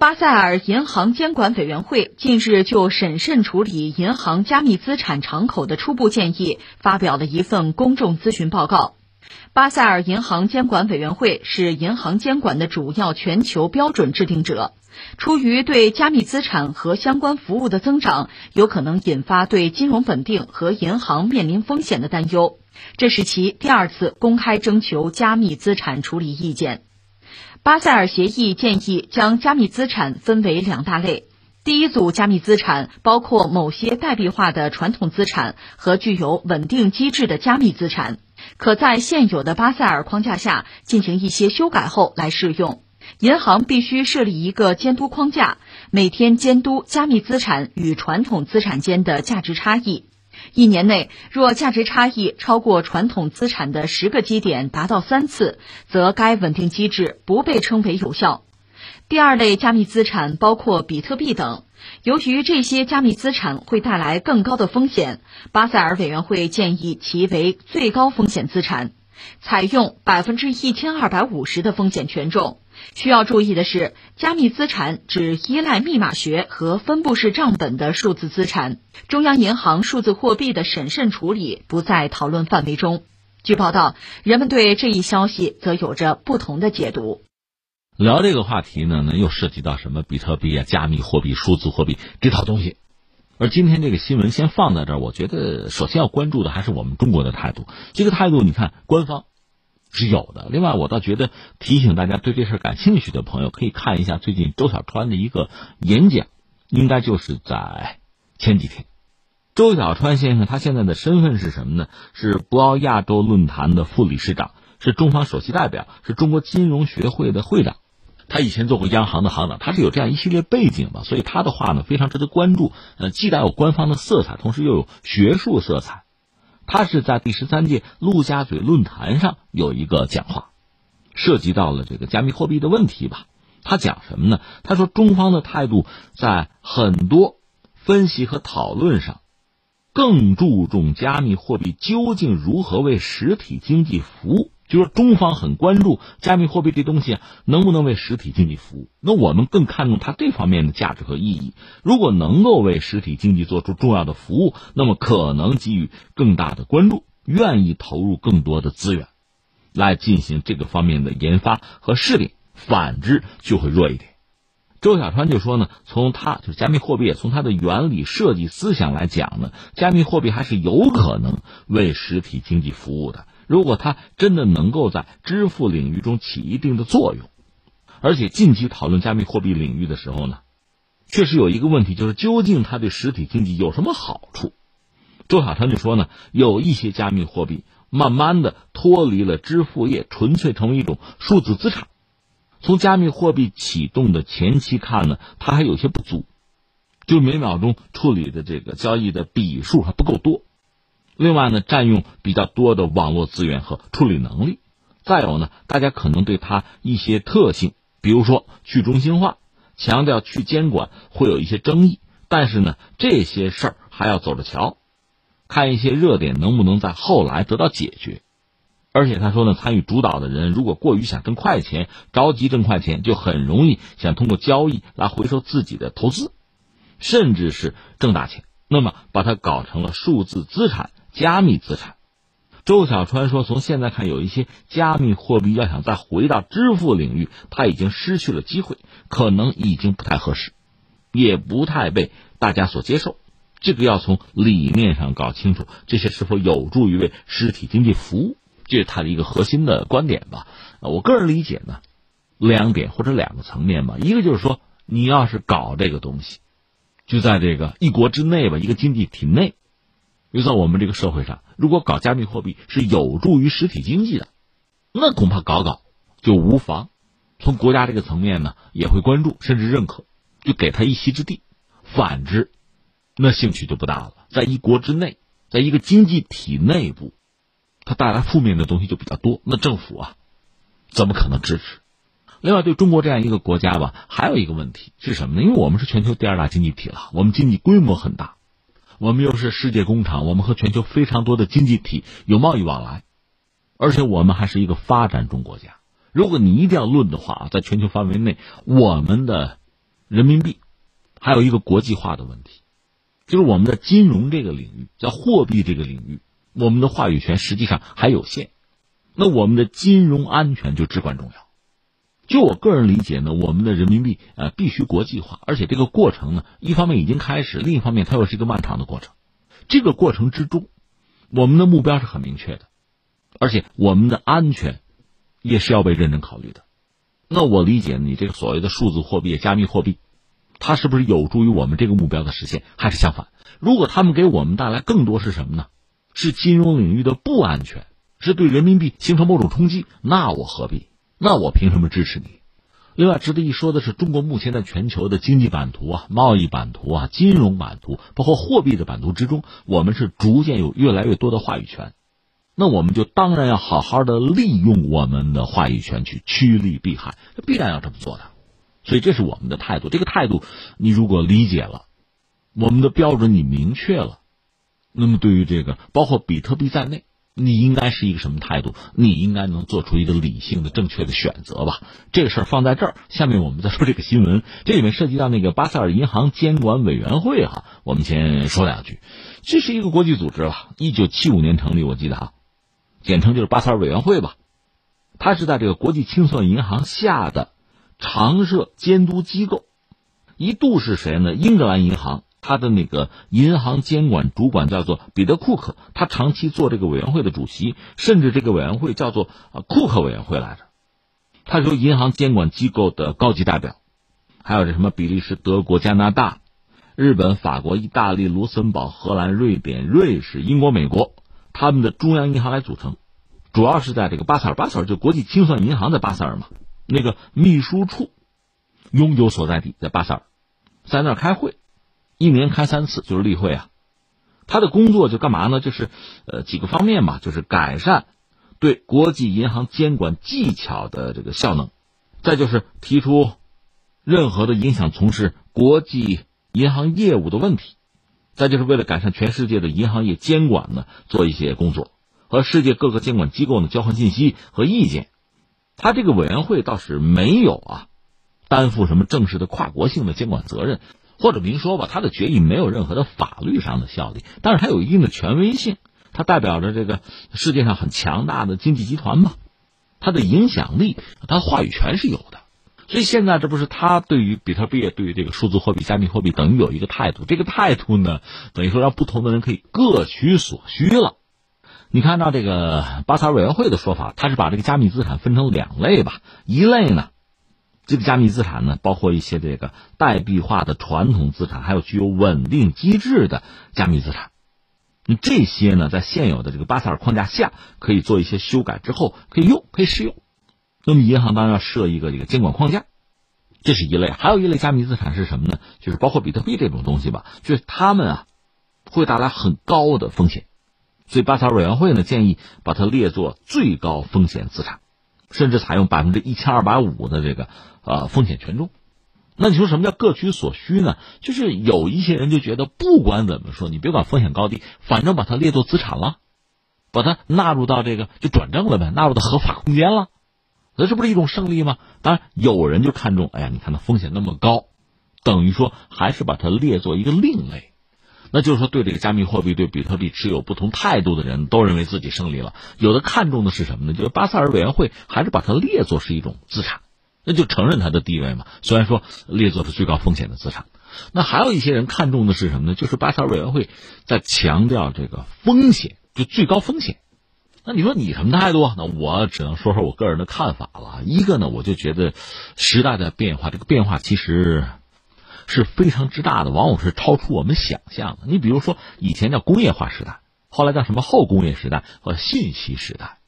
巴塞尔银行监管委员会近日就审慎处理银行加密资产敞口的初步建议发表了一份公众咨询报告。巴塞尔银行监管委员会是银行监管的主要全球标准制定者。出于对加密资产和相关服务的增长有可能引发对金融稳定和银行面临风险的担忧，这是其第二次公开征求加密资产处理意见。巴塞尔协议建议将加密资产分为两大类。第一组加密资产包括某些代币化的传统资产和具有稳定机制的加密资产，可在现有的巴塞尔框架下进行一些修改后来适用。银行必须设立一个监督框架，每天监督加密资产与传统资产间的价值差异。一年内，若价值差异超过传统资产的十个基点达到三次，则该稳定机制不被称为有效。第二类加密资产包括比特币等，由于这些加密资产会带来更高的风险，巴塞尔委员会建议其为最高风险资产，采用百分之一千二百五十的风险权重。需要注意的是，加密资产只依赖密码学和分布式账本的数字资产，中央银行数字货币的审慎处理不在讨论范围中。据报道，人们对这一消息则有着不同的解读。聊这个话题呢，那又涉及到什么比特币啊、加密货币、数字货币这套东西。而今天这个新闻先放在这儿，我觉得首先要关注的还是我们中国的态度。这个态度，你看官方。是有的。另外，我倒觉得提醒大家，对这事感兴趣的朋友可以看一下最近周小川的一个演讲，应该就是在前几天。周小川先生他现在的身份是什么呢？是博鳌亚洲论坛的副理事长，是中方首席代表，是中国金融学会的会长。他以前做过央行的行长，他是有这样一系列背景吧，所以他的话呢非常值得关注。呃，既带有官方的色彩，同时又有学术色彩。他是在第十三届陆家嘴论坛上有一个讲话，涉及到了这个加密货币的问题吧。他讲什么呢？他说中方的态度在很多分析和讨论上，更注重加密货币究竟如何为实体经济服务。就说中方很关注加密货币这东西啊，能不能为实体经济服务？那我们更看重它这方面的价值和意义。如果能够为实体经济做出重要的服务，那么可能给予更大的关注，愿意投入更多的资源，来进行这个方面的研发和试点。反之就会弱一点。周小川就说呢，从他就是加密货币，从它的原理、设计、思想来讲呢，加密货币还是有可能为实体经济服务的。如果它真的能够在支付领域中起一定的作用，而且近期讨论加密货币领域的时候呢，确实有一个问题，就是究竟它对实体经济有什么好处？周小川就说呢，有一些加密货币慢慢的脱离了支付业，纯粹成为一种数字资产。从加密货币启动的前期看呢，它还有些不足，就每秒钟处理的这个交易的笔数还不够多。另外呢，占用比较多的网络资源和处理能力，再有呢，大家可能对它一些特性，比如说去中心化、强调去监管，会有一些争议。但是呢，这些事儿还要走着瞧，看一些热点能不能在后来得到解决。而且他说呢，参与主导的人如果过于想挣快钱、着急挣快钱，就很容易想通过交易来回收自己的投资，甚至是挣大钱。那么把它搞成了数字资产。加密资产，周小川说：“从现在看，有一些加密货币要想再回到支付领域，它已经失去了机会，可能已经不太合适，也不太被大家所接受。这个要从理念上搞清楚，这些是否有助于为实体经济服务，这是他的一个核心的观点吧。我个人理解呢，两点或者两个层面吧。一个就是说，你要是搞这个东西，就在这个一国之内吧，一个经济体内。”又在我们这个社会上，如果搞加密货币是有助于实体经济的，那恐怕搞搞就无妨。从国家这个层面呢，也会关注甚至认可，就给他一席之地。反之，那兴趣就不大了。在一国之内，在一个经济体内部，它带来负面的东西就比较多。那政府啊，怎么可能支持？另外，对中国这样一个国家吧，还有一个问题是什么呢？因为我们是全球第二大经济体了，我们经济规模很大。我们又是世界工厂，我们和全球非常多的经济体有贸易往来，而且我们还是一个发展中国家。如果你一定要论的话啊，在全球范围内，我们的人民币，还有一个国际化的问题，就是我们的金融这个领域，叫货币这个领域，我们的话语权实际上还有限。那我们的金融安全就至关重要。就我个人理解呢，我们的人民币呃必须国际化，而且这个过程呢，一方面已经开始，另一方面它又是一个漫长的过程。这个过程之中，我们的目标是很明确的，而且我们的安全也是要被认真考虑的。那我理解你这个所谓的数字货币、加密货币，它是不是有助于我们这个目标的实现？还是相反？如果他们给我们带来更多是什么呢？是金融领域的不安全。是对人民币形成某种冲击，那我何必？那我凭什么支持你？另外，值得一说的是，中国目前在全球的经济版图啊、贸易版图啊、金融版图，包括货币的版图之中，我们是逐渐有越来越多的话语权。那我们就当然要好好的利用我们的话语权去趋利避害，这必然要这么做的。所以，这是我们的态度。这个态度，你如果理解了，我们的标准你明确了，那么对于这个，包括比特币在内。你应该是一个什么态度？你应该能做出一个理性的、正确的选择吧。这个事儿放在这儿，下面我们再说这个新闻。这里面涉及到那个巴塞尔银行监管委员会哈，我们先说两句。这是一个国际组织吧？一九七五年成立，我记得哈，简称就是巴塞尔委员会吧。它是在这个国际清算银行下的常设监督机构，一度是谁呢？英格兰银行。他的那个银行监管主管叫做彼得库克，他长期做这个委员会的主席，甚至这个委员会叫做呃库克委员会来着。他说银行监管机构的高级代表，还有这什么比利时、德国、加拿大、日本、法国、意大利、卢森堡、荷兰、瑞典、瑞士、英国、美国他们的中央银行来组成，主要是在这个巴塞尔，巴塞尔就国际清算银行在巴塞尔嘛，那个秘书处永久所在地在巴塞尔，在那儿开会。一年开三次，就是例会啊。他的工作就干嘛呢？就是呃几个方面嘛，就是改善对国际银行监管技巧的这个效能，再就是提出任何的影响从事国际银行业务的问题，再就是为了改善全世界的银行业监管呢，做一些工作，和世界各个监管机构呢交换信息和意见。他这个委员会倒是没有啊，担负什么正式的跨国性的监管责任。或者明说吧，他的决议没有任何的法律上的效力，但是它有一定的权威性，它代表着这个世界上很强大的经济集团嘛，它的影响力，它话语权是有的。所以现在这不是他对于比特币、对于这个数字货币、加密货币等于有一个态度，这个态度呢，等于说让不同的人可以各取所需了。你看到这个巴萨尔委员会的说法，他是把这个加密资产分成两类吧，一类呢。这个加密资产呢，包括一些这个代币化的传统资产，还有具有稳定机制的加密资产。你这些呢，在现有的这个巴塞尔框架下，可以做一些修改之后可以用，可以适用。那么银行当然要设一个这个监管框架，这是一类。还有一类加密资产是什么呢？就是包括比特币这种东西吧，就是他们啊会带来很高的风险，所以巴塞尔委员会呢建议把它列作最高风险资产，甚至采用百分之一千二百五的这个。啊，风险权重，那你说什么叫各取所需呢？就是有一些人就觉得，不管怎么说，你别管风险高低，反正把它列作资产了，把它纳入到这个就转正了呗，纳入到合法空间了，那这不是一种胜利吗？当然，有人就看中，哎呀，你看它风险那么高，等于说还是把它列作一个另类，那就是说对这个加密货币、对比特币持有不同态度的人都认为自己胜利了。有的看重的是什么呢？就是巴塞尔委员会还是把它列作是一种资产。那就承认它的地位嘛。虽然说列作是最高风险的资产，那还有一些人看重的是什么呢？就是巴塞尔委员会在强调这个风险，就最高风险。那你说你什么态度？那我只能说说我个人的看法了。一个呢，我就觉得时代的变化，这个变化其实是非常之大的，往往是超出我们想象的。你比如说，以前叫工业化时代，后来叫什么后工业时代和信息时代。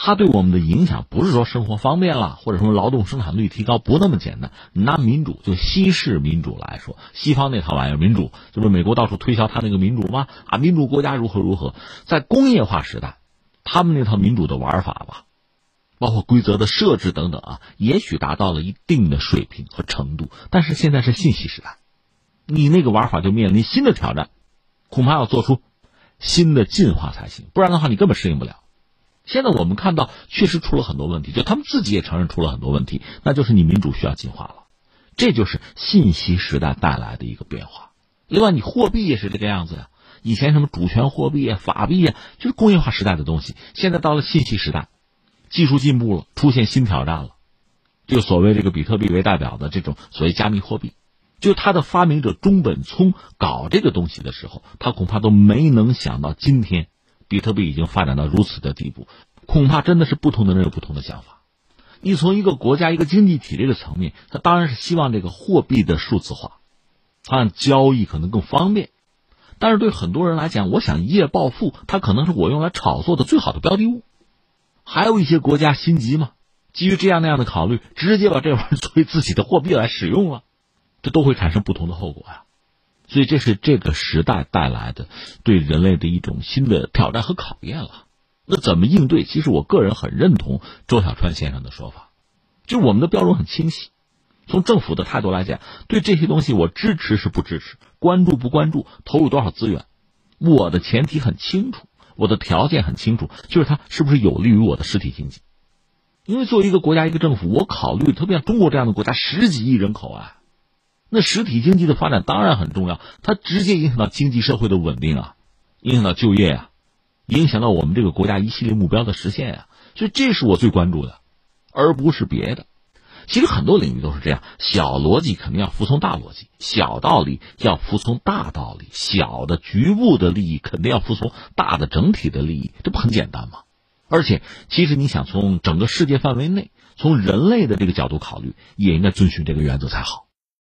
它对我们的影响不是说生活方便了，或者说劳动生产率提高，不那么简单。拿民主，就西式民主来说，西方那套玩意儿，民主就是美国到处推销他那个民主吗？啊，民主国家如何如何？在工业化时代，他们那套民主的玩法吧，包括规则的设置等等啊，也许达到了一定的水平和程度。但是现在是信息时代，你那个玩法就面临新的挑战，恐怕要做出新的进化才行，不然的话你根本适应不了。现在我们看到，确实出了很多问题，就他们自己也承认出了很多问题，那就是你民主需要进化了。这就是信息时代带来的一个变化。另外，你货币也是这个样子呀。以前什么主权货币啊、法币啊，就是工业化时代的东西。现在到了信息时代，技术进步了，出现新挑战了。就所谓这个比特币为代表的这种所谓加密货币，就它的发明者中本聪搞这个东西的时候，他恐怕都没能想到今天比特币已经发展到如此的地步。恐怕真的是不同的人有不同的想法。你从一个国家、一个经济体这个层面，他当然是希望这个货币的数字化，按交易可能更方便。但是对很多人来讲，我想一夜暴富，它可能是我用来炒作的最好的标的物。还有一些国家心急嘛，基于这样那样的考虑，直接把这玩意儿作为自己的货币来使用了，这都会产生不同的后果呀。所以这是这个时代带来的对人类的一种新的挑战和考验了。那怎么应对？其实我个人很认同周小川先生的说法，就我们的标准很清晰。从政府的态度来讲，对这些东西我支持是不支持，关注不关注，投入多少资源，我的前提很清楚，我的条件很清楚，就是它是不是有利于我的实体经济。因为作为一个国家一个政府，我考虑，特别像中国这样的国家，十几亿人口啊，那实体经济的发展当然很重要，它直接影响到经济社会的稳定啊，影响到就业啊，影响到我们这个国家一系列目标的实现啊，所以这是我最关注的，而不是别的。其实很多领域都是这样，小逻辑肯定要服从大逻辑，小道理要服从大道理，小的局部的利益肯定要服从大的整体的利益，这不很简单吗？而且，其实你想从整个世界范围内，从人类的这个角度考虑，也应该遵循这个原则才好。